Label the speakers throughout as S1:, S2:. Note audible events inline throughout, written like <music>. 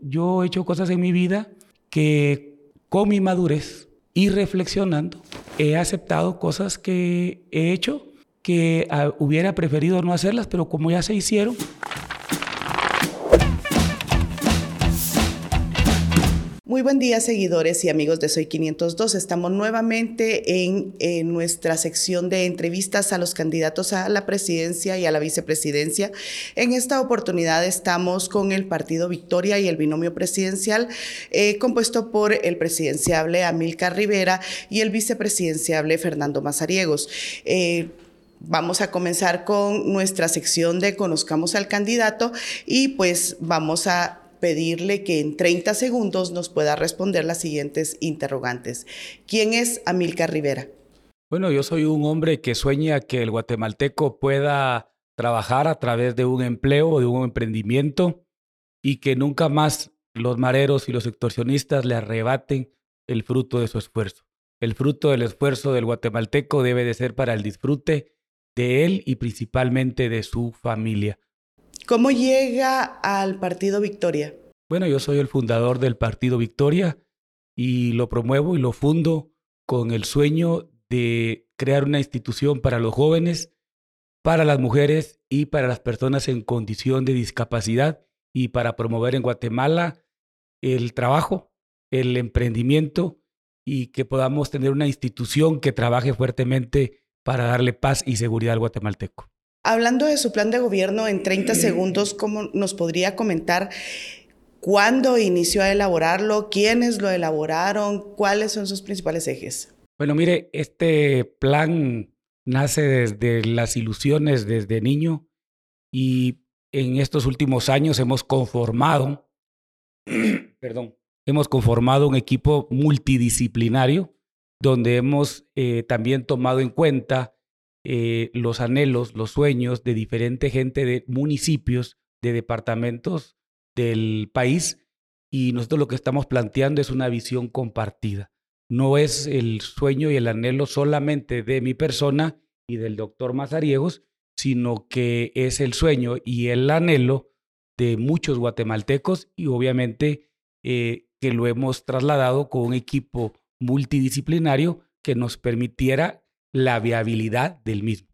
S1: Yo he hecho cosas en mi vida que con mi madurez y reflexionando he aceptado cosas que he hecho que ah, hubiera preferido no hacerlas, pero como ya se hicieron,
S2: Buen día, seguidores y amigos de Soy 502. Estamos nuevamente en, nuestra sección de entrevistas a los candidatos a la presidencia y a la vicepresidencia. En esta oportunidad estamos con el Partido Victoria y el binomio presidencial, eh, compuesto por el presidenciable Amilcar Rivera y el vicepresidenciable Fernando Mazariegos. Eh, vamos a comenzar con nuestra sección de Conozcamos al candidato y pues vamos a pedirle que en 30 segundos nos pueda responder las siguientes interrogantes. ¿Quién es Amilcar Rivera?
S1: Bueno, yo soy un hombre que sueña que el guatemalteco pueda trabajar a través de un empleo, o de un emprendimiento y que nunca más los mareros y los extorsionistas le arrebaten el fruto de su esfuerzo. El fruto del esfuerzo del guatemalteco debe de ser para el disfrute de él y principalmente de su familia.
S2: ¿Cómo llega al Partido Victoria?
S1: Bueno, yo soy el fundador del Partido Victoria y lo promuevo y lo fundo con el sueño de crear una institución para los jóvenes, para las mujeres y para las personas en condición de discapacidad y para promover en Guatemala el trabajo, el emprendimiento y que podamos tener una institución que trabaje fuertemente para darle paz y seguridad al guatemalteco.
S2: Hablando de su plan de gobierno en 30 segundos, ¿cómo nos podría comentar cuándo inició a elaborarlo, quiénes lo elaboraron, cuáles son sus principales ejes?
S1: Bueno, mire, este plan nace desde las ilusiones desde niño y en estos últimos años hemos conformado, <clears throat> perdón, hemos conformado un equipo multidisciplinario donde hemos eh, también tomado en cuenta eh, los anhelos, los sueños de diferente gente de municipios, de departamentos del país y nosotros lo que estamos planteando es una visión compartida. No es el sueño y el anhelo solamente de mi persona y del doctor Mazariegos, sino que es el sueño y el anhelo de muchos guatemaltecos y obviamente eh, que lo hemos trasladado con un equipo multidisciplinario que nos permitiera la viabilidad del mismo.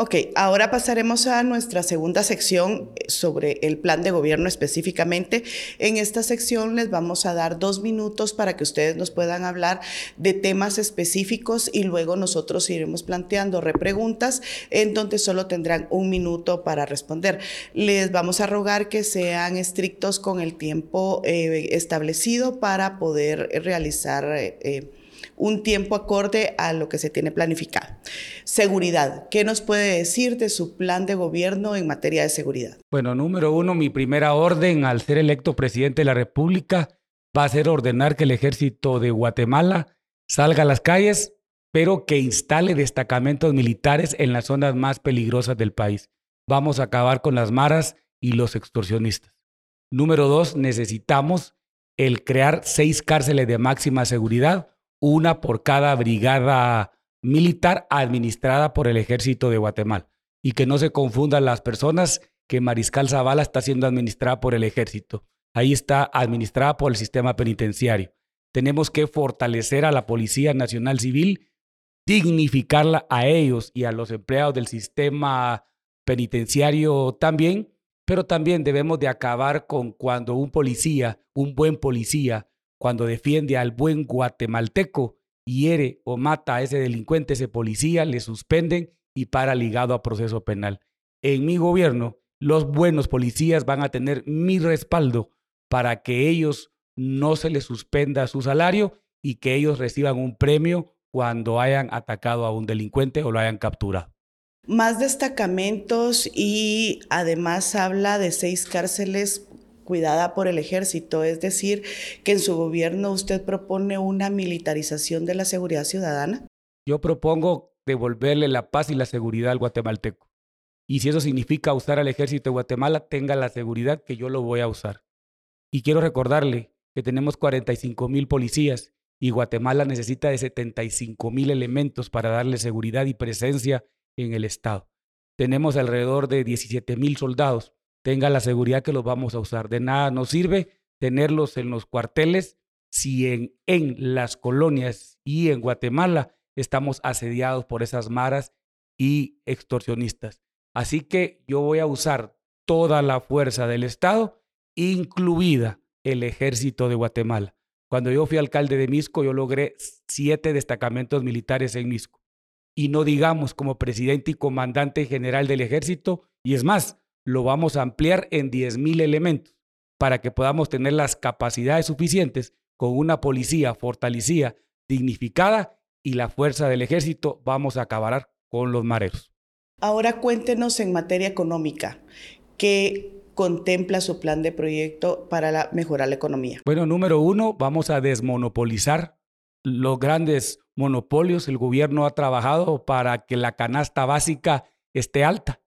S2: Ok, ahora pasaremos a nuestra segunda sección sobre el plan de gobierno específicamente. En esta sección les vamos a dar dos minutos para que ustedes nos puedan hablar de temas específicos y luego nosotros iremos planteando repreguntas en donde solo tendrán un minuto para responder. Les vamos a rogar que sean estrictos con el tiempo eh, establecido para poder realizar... Eh, un tiempo acorde a lo que se tiene planificado. Seguridad. ¿Qué nos puede decir de su plan de gobierno en materia de seguridad?
S1: Bueno, número uno, mi primera orden al ser electo presidente de la República va a ser ordenar que el ejército de Guatemala salga a las calles, pero que instale destacamentos militares en las zonas más peligrosas del país. Vamos a acabar con las maras y los extorsionistas. Número dos, necesitamos el crear seis cárceles de máxima seguridad una por cada brigada militar administrada por el ejército de Guatemala. Y que no se confundan las personas que Mariscal Zavala está siendo administrada por el ejército. Ahí está administrada por el sistema penitenciario. Tenemos que fortalecer a la Policía Nacional Civil, dignificarla a ellos y a los empleados del sistema penitenciario también, pero también debemos de acabar con cuando un policía, un buen policía, cuando defiende al buen guatemalteco, hiere o mata a ese delincuente, ese policía, le suspenden y para ligado a proceso penal. En mi gobierno, los buenos policías van a tener mi respaldo para que ellos no se les suspenda su salario y que ellos reciban un premio cuando hayan atacado a un delincuente o lo hayan capturado.
S2: Más destacamentos y además habla de seis cárceles cuidada por el ejército, es decir, que en su gobierno usted propone una militarización de la seguridad ciudadana?
S1: Yo propongo devolverle la paz y la seguridad al guatemalteco. Y si eso significa usar al ejército de Guatemala, tenga la seguridad que yo lo voy a usar. Y quiero recordarle que tenemos 45 mil policías y Guatemala necesita de 75 mil elementos para darle seguridad y presencia en el Estado. Tenemos alrededor de 17 mil soldados tenga la seguridad que los vamos a usar. De nada nos sirve tenerlos en los cuarteles si en, en las colonias y en Guatemala estamos asediados por esas maras y extorsionistas. Así que yo voy a usar toda la fuerza del Estado, incluida el ejército de Guatemala. Cuando yo fui alcalde de Misco, yo logré siete destacamentos militares en Misco. Y no digamos como presidente y comandante general del ejército, y es más, lo vamos a ampliar en 10.000 elementos para que podamos tener las capacidades suficientes con una policía fortalecida, dignificada y la fuerza del ejército, vamos a acabar con los mareros.
S2: Ahora cuéntenos en materia económica, ¿qué contempla su plan de proyecto para mejorar la economía?
S1: Bueno, número uno, vamos a desmonopolizar los grandes monopolios. El gobierno ha trabajado para que la canasta básica esté alta.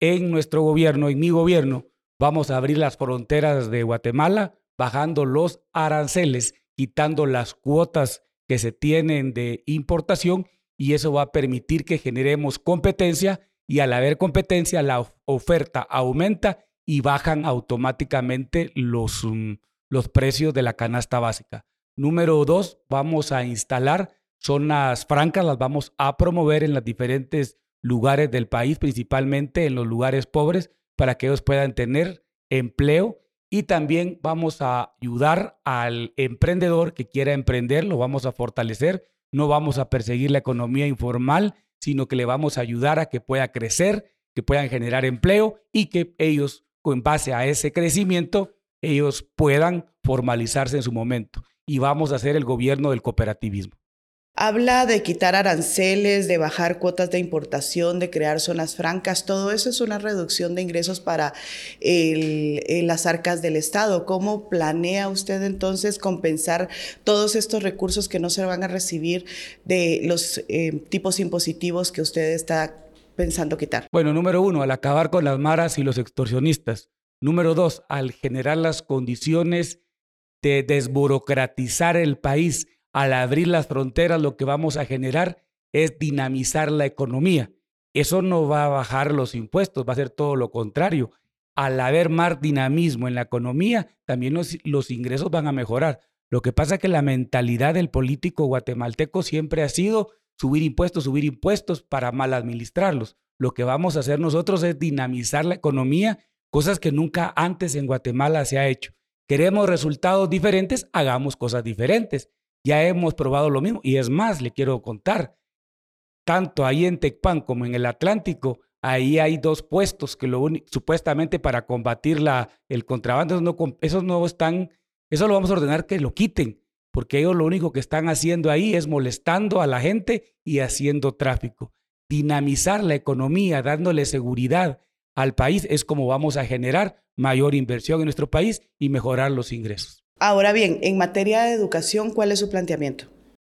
S1: En nuestro gobierno, en mi gobierno, vamos a abrir las fronteras de Guatemala, bajando los aranceles, quitando las cuotas que se tienen de importación y eso va a permitir que generemos competencia y al haber competencia la oferta aumenta y bajan automáticamente los, mm, los precios de la canasta básica. Número dos, vamos a instalar zonas francas, las vamos a promover en los diferentes lugares del país, principalmente en los lugares pobres, para que ellos puedan tener empleo y también vamos a ayudar al emprendedor que quiera emprender, lo vamos a fortalecer, no vamos a perseguir la economía informal, sino que le vamos a ayudar a que pueda crecer, que puedan generar empleo y que ellos, en base a ese crecimiento, ellos puedan formalizarse en su momento. Y vamos a hacer el gobierno del cooperativismo.
S2: Habla de quitar aranceles, de bajar cuotas de importación, de crear zonas francas. Todo eso es una reducción de ingresos para las arcas del Estado. ¿Cómo planea usted entonces compensar todos estos recursos que no se van a recibir de los eh, tipos impositivos que usted está pensando quitar?
S1: Bueno, número uno, al acabar con las maras y los extorsionistas. Número dos, al generar las condiciones de desburocratizar el país al abrir las fronteras lo que vamos a generar es dinamizar la economía. Eso no va a bajar los impuestos, va a ser todo lo contrario. Al haber más dinamismo en la economía, también los, ingresos van a mejorar. Lo que pasa es que la mentalidad del político guatemalteco siempre ha sido subir impuestos, subir impuestos para mal administrarlos. Lo que vamos a hacer nosotros es dinamizar la economía, cosas que nunca antes en Guatemala se ha hecho. Queremos resultados diferentes, hagamos cosas diferentes ya hemos probado lo mismo. Y es más, le quiero contar, tanto ahí en Tecpan como en el Atlántico, ahí hay dos puestos que lo supuestamente para combatir la, el contrabando, no, esos no están, eso lo vamos a ordenar que lo quiten, porque ellos lo único que están haciendo ahí es molestando a la gente y haciendo tráfico. Dinamizar la economía, dándole seguridad al país, es como vamos a generar mayor inversión en nuestro país y mejorar los ingresos.
S2: Ahora bien, en materia de educación, ¿cuál es su planteamiento?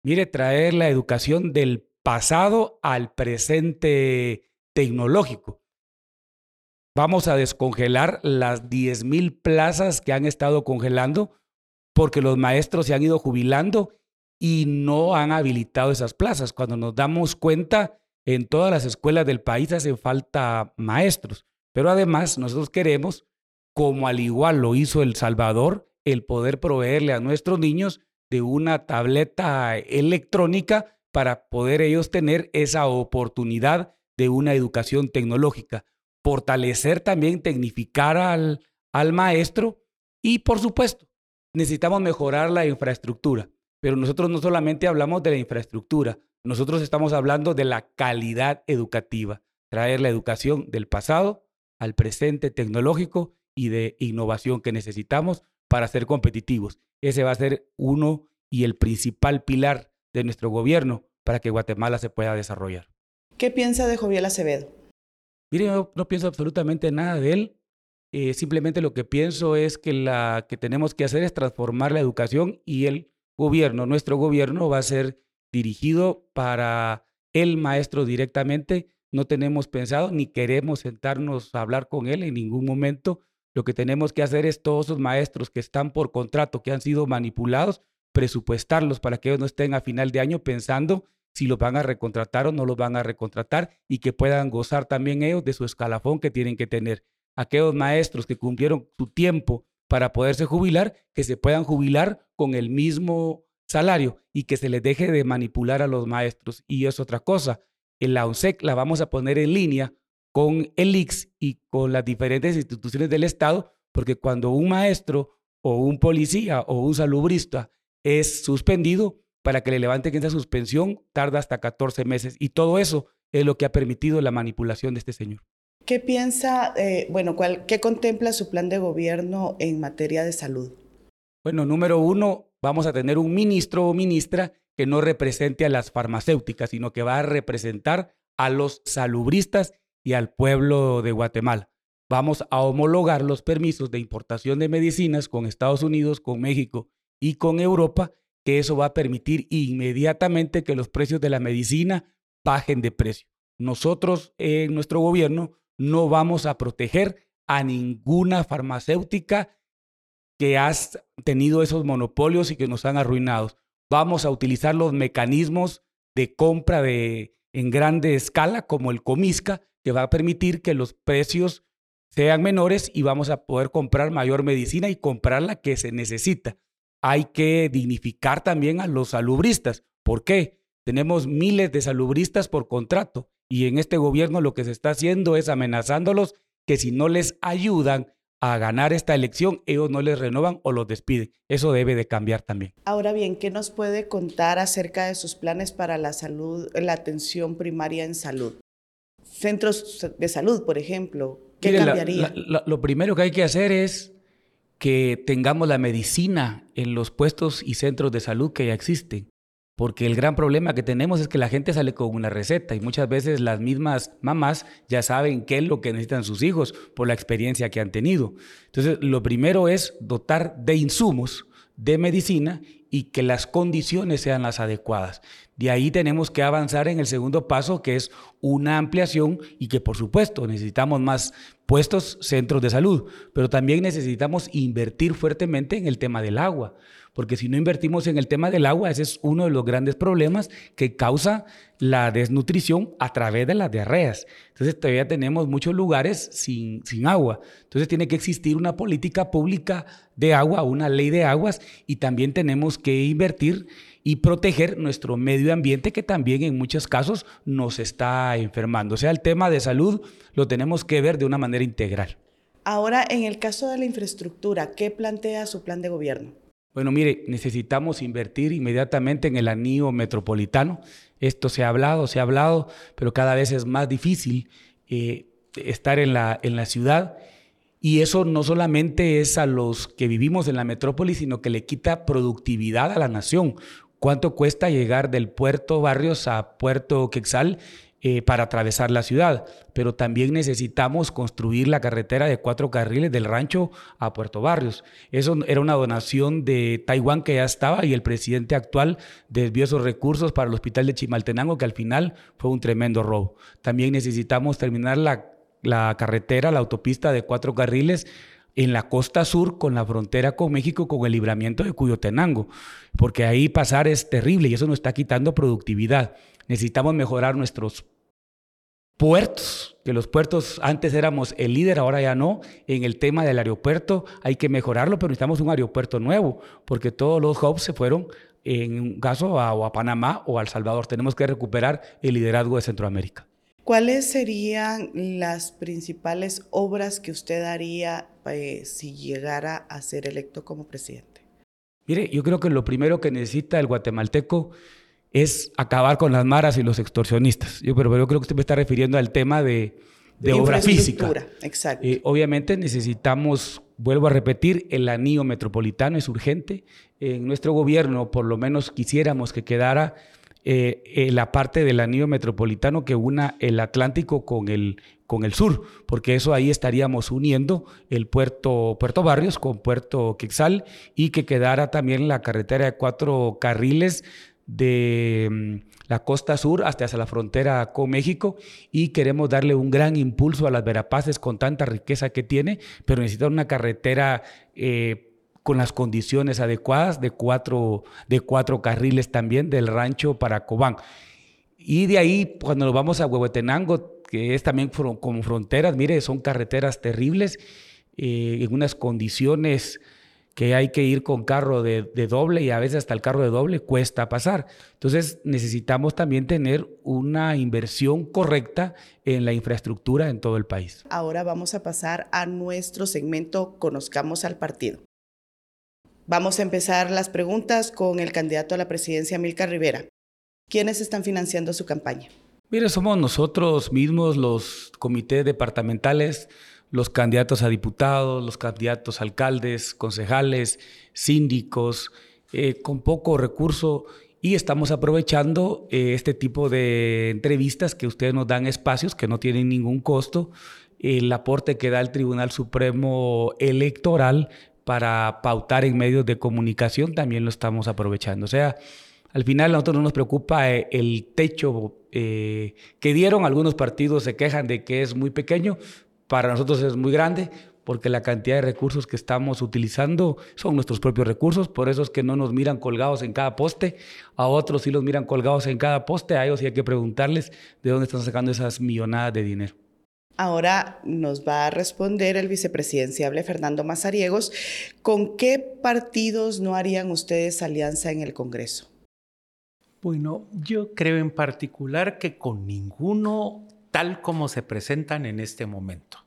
S1: Mire, traer la educación del pasado al presente tecnológico. Vamos a descongelar las 10.000 plazas que han estado congelando porque los maestros se han ido jubilando y no han habilitado esas plazas. Cuando nos damos cuenta, en todas las escuelas del país hacen falta maestros. Pero además nosotros queremos, como al igual lo hizo El Salvador, el poder proveerle a nuestros niños de una tableta electrónica para poder ellos tener esa oportunidad de una educación tecnológica. Fortalecer también, tecnificar al, al maestro y, por supuesto, necesitamos mejorar la infraestructura. Pero nosotros no solamente hablamos de la infraestructura, nosotros estamos hablando de la calidad educativa, traer la educación del pasado al presente tecnológico y de innovación que necesitamos para ser competitivos. Ese va a ser uno y el principal pilar de nuestro gobierno para que Guatemala se pueda desarrollar.
S2: ¿Qué piensa de Joviel Acevedo?
S1: Mire, no, pienso absolutamente nada de él. Eh, simplemente lo que pienso es que la que tenemos que hacer es transformar la educación y el gobierno, nuestro gobierno va a ser dirigido para el maestro directamente. No tenemos pensado ni queremos sentarnos a hablar con él en ningún momento lo que tenemos que hacer es todos esos maestros que están por contrato, que han sido manipulados, presupuestarlos para que ellos no estén a final de año pensando si los van a recontratar o no los van a recontratar y que puedan gozar también ellos de su escalafón que tienen que tener. Aquellos maestros que cumplieron su tiempo para poderse jubilar, que se puedan jubilar con el mismo salario y que se les deje de manipular a los maestros. Y es otra cosa, en la UNSEC la vamos a poner en línea con el IX y con las diferentes instituciones del Estado, porque cuando un maestro o un policía o un salubrista es suspendido, para que le levanten esa suspensión tarda hasta 14 meses. Y todo eso es lo que ha permitido la manipulación de este señor.
S2: ¿Qué piensa, eh, bueno, cuál, qué contempla su plan de gobierno en materia de salud?
S1: Bueno, número uno, vamos a tener un ministro o ministra que no represente a las farmacéuticas, sino que va a representar a los salubristas y al pueblo de Guatemala. Vamos a homologar los permisos de importación de medicinas con Estados Unidos, con México y con Europa, que eso va a permitir inmediatamente que los precios de la medicina bajen de precio. Nosotros en nuestro gobierno no vamos a proteger a ninguna farmacéutica que ha tenido esos monopolios y que nos han arruinado. Vamos a utilizar los mecanismos de compra de, en grande escala, como el Comisca, que va a permitir que los precios sean menores y vamos a poder comprar mayor medicina y comprar la que se necesita. Hay que dignificar también a los salubristas. ¿Por qué? Tenemos miles de salubristas por contrato y en este gobierno lo que se está haciendo es amenazándolos que si no les ayudan a ganar esta elección, ellos no les renovan o los despiden. Eso debe de cambiar también.
S2: Ahora bien, ¿qué nos puede contar acerca de sus planes para la salud, la atención primaria en salud? Centros de salud, por ejemplo, ¿qué cambiaría?
S1: lo primero que hay que hacer es que tengamos la medicina en los puestos y centros de salud que ya existen. Porque el gran problema que tenemos es que la gente sale con una receta y muchas veces las mismas mamás ya saben qué es lo que necesitan sus hijos por la experiencia que han tenido. Entonces, lo primero es dotar de insumos de medicina y que las condiciones sean las adecuadas. De ahí tenemos que avanzar en el segundo paso, que es una ampliación y que por supuesto necesitamos más puestos, centros de salud, pero también necesitamos invertir fuertemente en el tema del agua porque si no invertimos en el tema del agua, ese es uno de los grandes problemas que causa la desnutrición a través de las diarreas. Entonces todavía tenemos muchos lugares sin, agua. Entonces tiene que existir una política pública de agua, una ley de aguas y también tenemos que invertir y proteger nuestro medio ambiente que también en muchos casos nos está enfermando. O sea, el tema de salud lo tenemos que ver de una manera integral.
S2: Ahora, en el caso de la infraestructura, ¿qué plantea su plan de gobierno?
S1: Bueno, mire, necesitamos invertir inmediatamente en el anillo metropolitano. Esto se ha hablado, se ha hablado, pero cada vez es más difícil eh, estar en la, en la ciudad. Y eso no solamente es a los que vivimos en la metrópoli, sino que le quita productividad a la nación. ¿Cuánto cuesta llegar del puerto Barrios a Puerto Quexal eh, para atravesar la ciudad, pero también necesitamos construir la carretera de cuatro carriles del rancho a Puerto Barrios. Eso era una donación de Taiwán que ya estaba y el presidente actual desvió esos recursos para el hospital de Chimaltenango, que al final fue un tremendo robo. También necesitamos terminar la, la carretera, la autopista de cuatro carriles en la costa sur con la frontera con México con el libramiento de Cuyotenango, porque ahí pasar es terrible y eso nos está quitando productividad. Necesitamos mejorar nuestros puertos, que los puertos antes éramos el líder, ahora ya no. En el tema del aeropuerto hay que mejorarlo, pero necesitamos un aeropuerto nuevo, porque todos los hubs se fueron, en un caso, a, a Panamá o a El Salvador. Tenemos que recuperar el liderazgo de Centroamérica.
S2: ¿Cuáles serían las principales obras que usted haría eh, si llegara a ser electo como presidente?
S1: Mire, yo creo que lo primero que necesita el guatemalteco es acabar con las maras y los extorsionistas. Yo, pero, yo creo que usted me está refiriendo al tema de, de obra física.
S2: Exacto.
S1: Eh, obviamente necesitamos, vuelvo a repetir, el anillo metropolitano es urgente. En nuestro gobierno, por lo menos quisiéramos que quedara eh, eh, la parte del anillo metropolitano que una el Atlántico con el, con el sur, porque eso ahí estaríamos uniendo el puerto, puerto Barrios con Puerto Quexal y que quedara también la carretera de cuatro carriles de mm, la costa sur hasta hacia la frontera con México y queremos darle un gran impulso a las Verapaces con tanta riqueza que tiene, pero necesita una carretera eh, con las condiciones adecuadas de cuatro, de cuatro carriles también del rancho para Cobán. Y de ahí, cuando nos vamos a Huehuetenango, que es también como fronteras, mire, son carreteras terribles eh, en unas condiciones que hay que ir con carro de, doble y a veces hasta el carro de doble cuesta pasar. Entonces necesitamos también tener una inversión correcta en la infraestructura en todo el país.
S2: Ahora vamos a pasar a nuestro segmento Conozcamos al partido. Vamos a empezar las preguntas con el candidato a la presidencia, Milka Rivera. ¿Quiénes están financiando su campaña?
S1: Mire, somos nosotros mismos los comités departamentales los candidatos a diputados, los candidatos a alcaldes, concejales, síndicos, eh, con poco recurso y estamos aprovechando eh, este tipo de entrevistas que ustedes nos dan espacios que no tienen ningún costo, el aporte que da el Tribunal Supremo Electoral para pautar en medios de comunicación también lo estamos aprovechando. O sea, al final a nosotros no nos preocupa eh, el techo que dieron, algunos partidos se quejan de que es muy pequeño, para nosotros es muy grande porque la cantidad de recursos que estamos utilizando son nuestros propios recursos, por eso es que no nos miran colgados en cada poste, a otros sí los miran colgados en cada poste, a ellos sí hay que preguntarles de dónde están sacando esas millonadas de dinero.
S2: Ahora nos va a responder el vicepresidenciable Fernando Mazariegos. ¿Con qué partidos no harían ustedes alianza en el Congreso?
S3: Bueno, yo creo en particular que con ninguno tal como se presentan en este momento.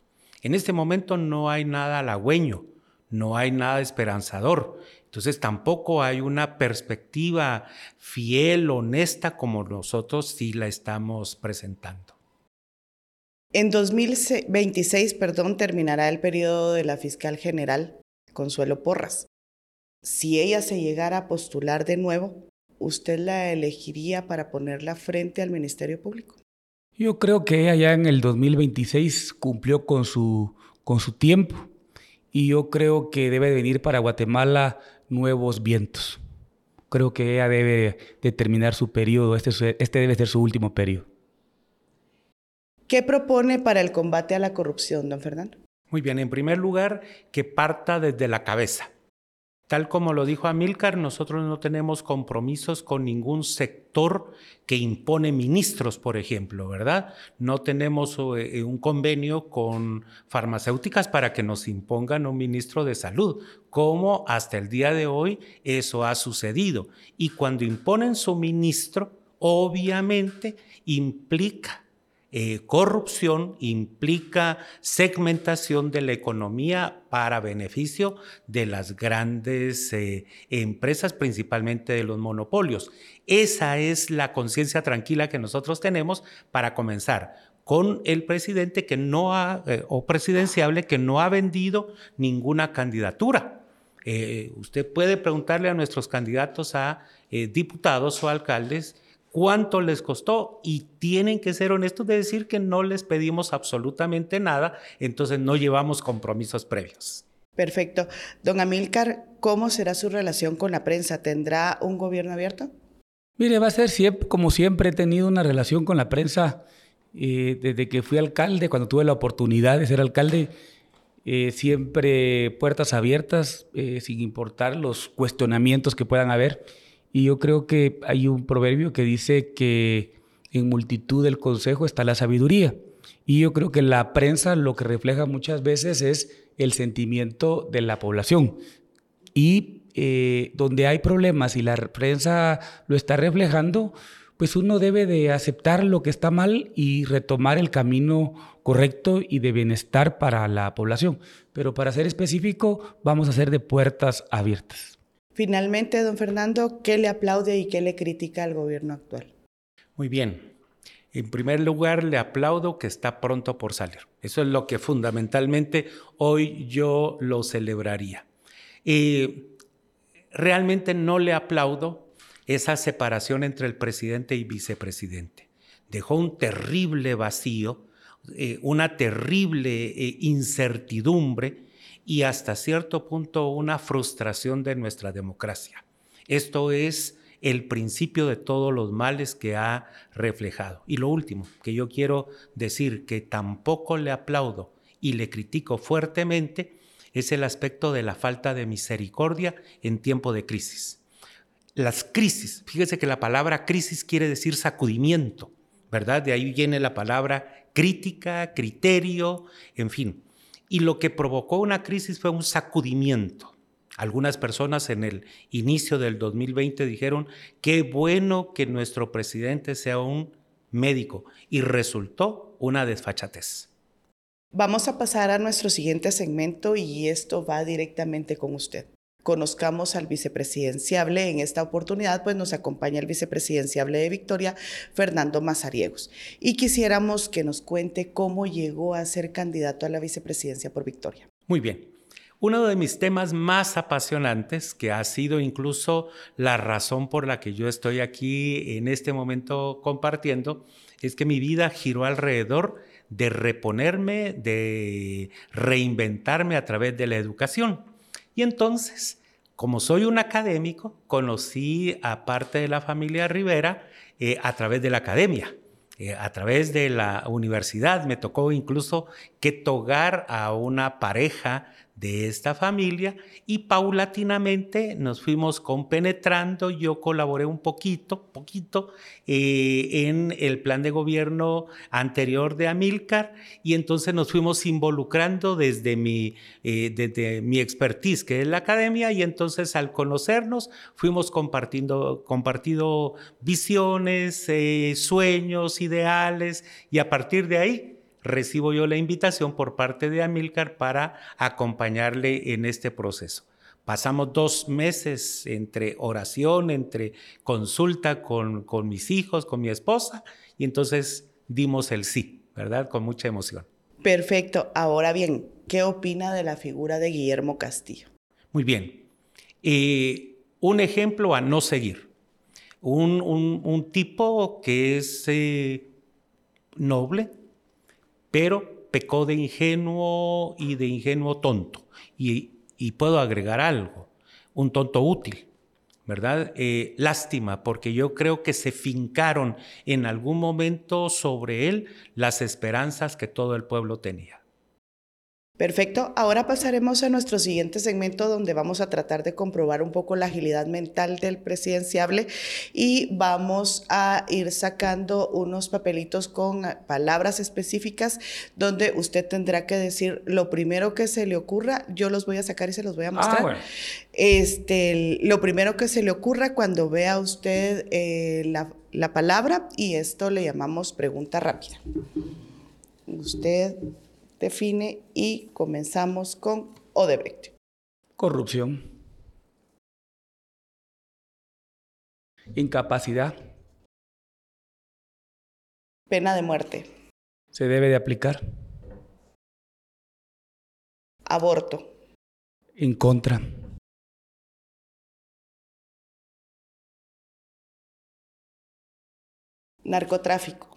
S3: En este momento no hay nada halagüeño, no hay nada esperanzador. Entonces tampoco hay una perspectiva fiel, honesta, como nosotros sí la estamos presentando.
S2: En 2026, perdón, terminará el periodo de la fiscal general Consuelo Porras. Si ella se llegara a postular de nuevo, ¿usted la elegiría para ponerla frente al Ministerio Público?
S1: Yo creo que ella ya en el 2026 cumplió con su, con su tiempo y yo creo que debe venir para Guatemala nuevos vientos. Creo que ella debe de terminar su periodo, este, este debe ser su último periodo.
S2: ¿Qué propone para el combate a la corrupción, don Fernando?
S3: Muy bien, en primer lugar, que parta desde la cabeza. Tal como lo dijo Amílcar, nosotros no tenemos compromisos con ningún sector que impone ministros, por ejemplo, ¿verdad? No tenemos eh, un convenio con farmacéuticas para que nos impongan un ministro de salud, como hasta el día de hoy eso ha sucedido. Y cuando imponen su ministro, obviamente implica eh, corrupción implica segmentación de la economía para beneficio de las grandes eh, empresas, principalmente de los monopolios. Esa es la conciencia tranquila que nosotros tenemos para comenzar con el presidente que no ha, eh, o presidenciable que no ha vendido ninguna candidatura. usted puede preguntarle a nuestros candidatos a diputados o alcaldes cuánto les costó y tienen que ser honestos de decir que no les pedimos absolutamente nada, entonces no llevamos compromisos previos.
S2: Perfecto. Don Amílcar, ¿cómo será su relación con la prensa? ¿Tendrá un gobierno abierto?
S1: Mire, va a ser siempre, como siempre he tenido una relación con la prensa eh, desde que fui alcalde, cuando tuve la oportunidad de ser alcalde, eh, siempre puertas abiertas, eh, sin importar los cuestionamientos que puedan haber. Y yo creo que hay un proverbio que dice que en multitud del consejo está la sabiduría. Y yo creo que la prensa lo que refleja muchas veces es el sentimiento de la población. Y eh, donde hay problemas y la prensa lo está reflejando, pues uno debe de aceptar lo que está mal y retomar el camino correcto y de bienestar para la población. Pero para ser específico, vamos a hacer de puertas abiertas.
S2: Finalmente, don Fernando, ¿qué le aplaude y qué le critica al gobierno actual?
S3: Muy bien. En primer lugar, le aplaudo que está pronto por salir. Eso es lo que fundamentalmente hoy yo lo celebraría. Y realmente no le aplaudo esa separación entre el presidente y vicepresidente. Dejó un terrible vacío, eh, una terrible eh, incertidumbre y hasta cierto punto una frustración de nuestra democracia. Esto es el principio de todos los males que ha reflejado. Y lo último que yo quiero decir que tampoco le aplaudo y le critico fuertemente es el aspecto de la falta de misericordia en tiempo de crisis. Las crisis, fíjese que la palabra crisis quiere decir sacudimiento, ¿verdad? De ahí viene la palabra crítica, criterio, en fin. Y lo que provocó una crisis fue un sacudimiento. Algunas personas en el inicio del 2020 dijeron, qué bueno que nuestro presidente sea un médico, y resultó una desfachatez.
S2: Vamos a pasar a nuestro siguiente segmento y esto va directamente con usted. Conozcamos al vicepresidenciable. En esta oportunidad, pues nos acompaña el vicepresidenciable de Victoria, Fernando Mazariegos. Y quisiéramos que nos cuente cómo llegó a ser candidato a la vicepresidencia por Victoria.
S3: Muy bien. Uno de mis temas más apasionantes, que ha sido incluso la razón por la que yo estoy aquí en este momento compartiendo, es que mi vida giró alrededor de reponerme, de reinventarme a través de la educación. Y entonces, como soy un académico, conocí a parte de la familia Rivera eh, a través de la academia. Eh, a través de la universidad me tocó incluso que togar a una pareja de esta familia y paulatinamente nos fuimos compenetrando. Yo colaboré un poquito, poquito eh, en el plan de gobierno anterior de Amilcar y entonces nos fuimos involucrando desde mi, eh, desde mi expertise, que es la academia, y entonces al conocernos fuimos compartiendo, compartido visiones, eh, sueños, ideales y a partir de ahí recibo yo la invitación por parte de Amilcar para acompañarle en este proceso. Pasamos dos meses entre oración, entre consulta con, con mis hijos, con mi esposa, y entonces dimos el sí, ¿verdad? Con mucha emoción.
S2: Perfecto. Ahora bien, ¿qué opina de la figura de Guillermo Castillo?
S3: Muy bien. Eh, un ejemplo a no seguir. Un, un, tipo que es eh, noble, pero pecó de ingenuo y de ingenuo tonto. Y, puedo agregar algo, un tonto útil, ¿verdad? Eh, lástima, porque yo creo que se fincaron en algún momento sobre él las esperanzas que todo el pueblo tenía.
S2: Perfecto. Ahora pasaremos a nuestro siguiente segmento donde vamos a tratar de comprobar un poco la agilidad mental del presidenciable y vamos a ir sacando unos papelitos con palabras específicas donde usted tendrá que decir lo primero que se le ocurra. Yo los voy a sacar y se los voy a ah, mostrar. este, lo primero que se le ocurra cuando vea usted eh, la, la palabra y esto le llamamos pregunta rápida. Usted define y comenzamos con Odebrecht.
S1: Corrupción. Incapacidad.
S2: Pena de muerte.
S1: Se debe de aplicar.
S2: Aborto.
S1: En contra.
S2: Narcotráfico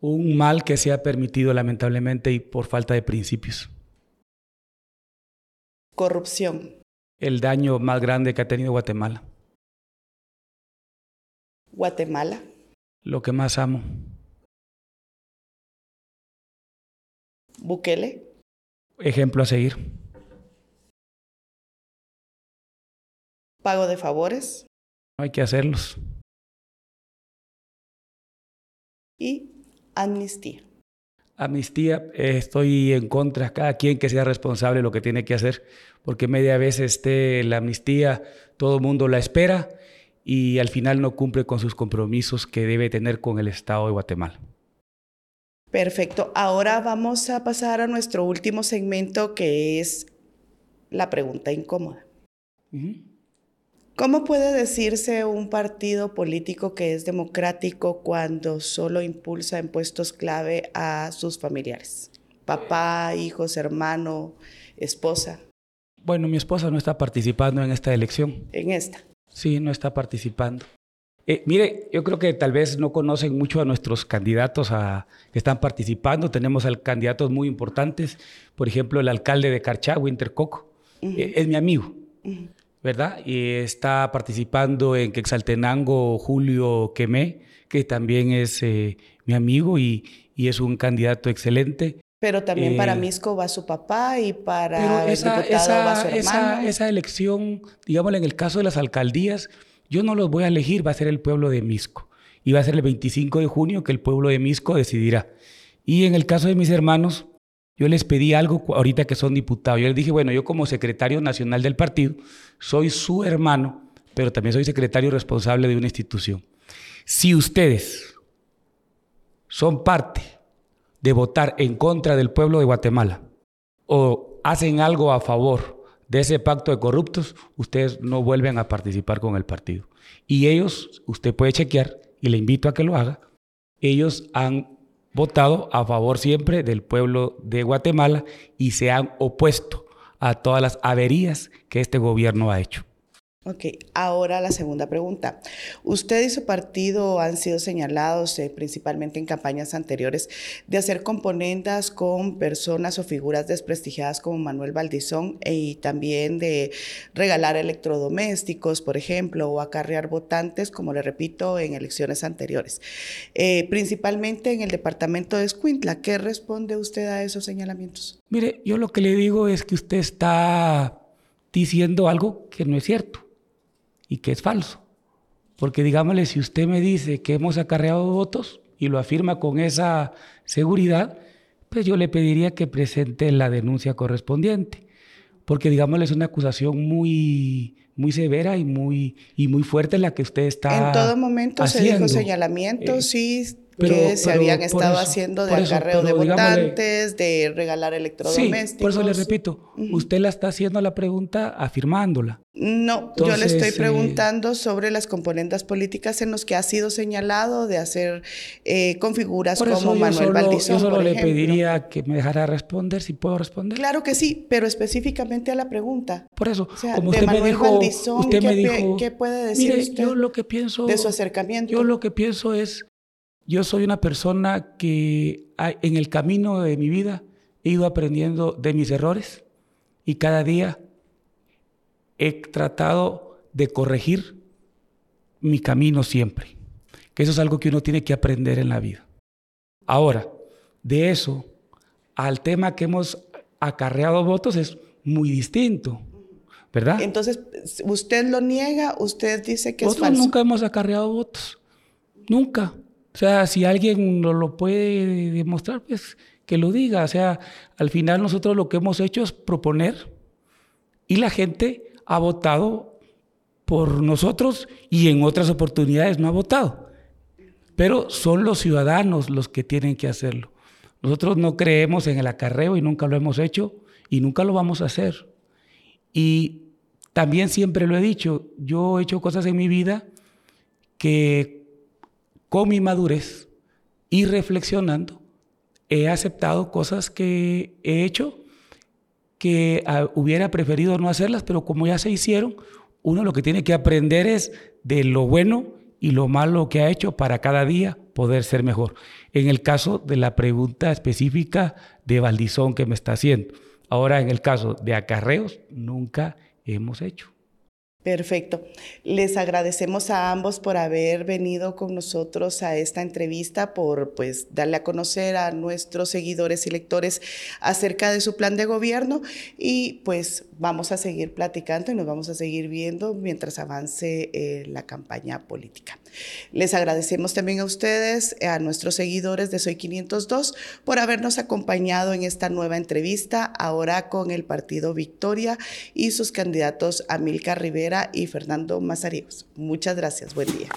S1: un mal que se ha permitido lamentablemente y por falta de principios.
S2: Corrupción.
S1: El daño más grande que ha tenido Guatemala.
S2: Guatemala.
S1: Lo que más amo.
S2: Bukele.
S1: Ejemplo a seguir.
S2: Pago de favores.
S1: Hay que hacerlos.
S2: Y amnistía?
S1: Amnistía, eh, estoy en contra, cada quien que sea responsable de lo que tiene que hacer, porque media vez esté la amnistía, todo el mundo la espera y al final no cumple con sus compromisos que debe tener con el Estado de Guatemala.
S2: Perfecto. Ahora vamos a pasar a nuestro último segmento que es la pregunta incómoda. ¿Cómo puede decirse un partido político que es democrático cuando solo impulsa en puestos clave a sus familiares? Papá, hijos, hermano, esposa.
S1: Bueno, mi esposa no está participando en esta elección.
S2: ¿En esta?
S1: Sí, no está participando. Eh, mire, yo creo que tal vez no conocen mucho a nuestros candidatos que están participando. Tenemos al candidatos muy importantes. Por ejemplo, el alcalde de Carchá, Winter Coco. Eh, es mi amigo. ¿Verdad? Y está participando en Quexaltenango Julio Quemé, que también es eh, mi amigo y, es un candidato excelente.
S2: Pero también para eh, Misco va su papá y para esa, va su hermano.
S1: Esa, elección, digámosle, en el caso de las alcaldías, yo no los voy a elegir, va a ser el pueblo de Misco. Y va a ser el 25 de junio que el pueblo de Misco decidirá. Y en el caso de mis hermanos, Yo les pedí algo ahorita que son diputados. Yo les dije, bueno, yo como secretario nacional del partido, soy su hermano, pero también soy secretario responsable de una institución. Si ustedes son parte de votar en contra del pueblo de Guatemala o hacen algo a favor de ese pacto de corruptos, ustedes no vuelven a participar con el partido. Y ellos, usted puede chequear, y le invito a que lo haga, ellos han votado a favor siempre del pueblo de Guatemala y se han opuesto a todas las averías que este gobierno ha hecho.
S2: Ok, ahora la segunda pregunta. Usted y su partido han sido señalados, eh, principalmente en campañas anteriores, de hacer componendas con personas o figuras desprestigiadas como Manuel Valdizón e, y también de regalar electrodomésticos, por ejemplo, o acarrear votantes, como le repito, en elecciones anteriores. Eh, principalmente en el departamento de Escuintla. ¿Qué responde usted a esos señalamientos?
S1: Mire, yo lo que le digo es que usted está diciendo algo que no es cierto y que es falso. Porque digámosle, si usted me dice que hemos acarreado votos y lo afirma con esa seguridad, pues yo le pediría que presente la denuncia correspondiente. Porque digámosle, es una acusación muy, muy severa y muy, y muy fuerte la que usted está
S2: En todo momento se dijo señalamientos, eh, sí, que se habían estado haciendo de acarreo de votantes, de regalar electrodomésticos.
S1: Sí, por eso le repito, usted la está haciendo la pregunta afirmándola.
S2: No, yo le estoy eh, preguntando sobre las componentes políticas en los que ha sido señalado de hacer eh, con figuras como Manuel Valdizón.
S1: Yo solo le pediría que me dejara responder, si puedo responder.
S2: Claro que sí, pero específicamente a la pregunta.
S1: Por eso, como usted me dijo, usted
S2: ¿qué,
S1: me dijo,
S2: ¿qué puede decir
S1: mire,
S2: usted
S1: yo lo que pienso,
S2: de su acercamiento?
S1: Yo lo que pienso es yo soy una persona que en el camino de mi vida he ido aprendiendo de mis errores y cada día he tratado de corregir mi camino siempre. Que eso es algo que uno tiene que aprender en la vida. Ahora, de eso al tema que hemos acarreado votos es muy distinto. ¿Verdad?
S2: Entonces, usted lo niega, usted dice que
S1: es
S2: falso.
S1: nunca hemos acarreado votos. Nunca. O sea, si alguien no lo puede demostrar, pues que lo diga. O sea, al final nosotros lo que hemos hecho es proponer y la gente ha votado por nosotros y en otras oportunidades no ha votado. Pero son los ciudadanos los que tienen que hacerlo. Nosotros no creemos en el acarreo y nunca lo hemos hecho y nunca lo vamos a hacer. Y también siempre lo he dicho, yo he hecho cosas en mi vida que con mi madurez y reflexionando, he aceptado cosas que he hecho que ah, hubiera preferido no hacerlas, pero como ya se hicieron, uno lo que tiene que aprender es de lo bueno y lo malo que ha hecho para cada día poder ser mejor. En el caso de la pregunta específica de Valdizón que me está haciendo. Ahora, en el caso de acarreos, nunca hemos hecho.
S2: Perfecto. Les agradecemos a ambos por haber venido con nosotros a esta entrevista, por pues darle a conocer a nuestros seguidores y lectores acerca de su plan de gobierno y pues vamos a seguir platicando y nos vamos a seguir viendo mientras avance eh, la campaña política. Les agradecemos también a ustedes, a nuestros seguidores de Soy 502, por habernos acompañado en esta nueva entrevista, ahora con el partido Victoria y sus candidatos Amilcar Rivera y Fernando Mazariegos. Muchas gracias. Buen día.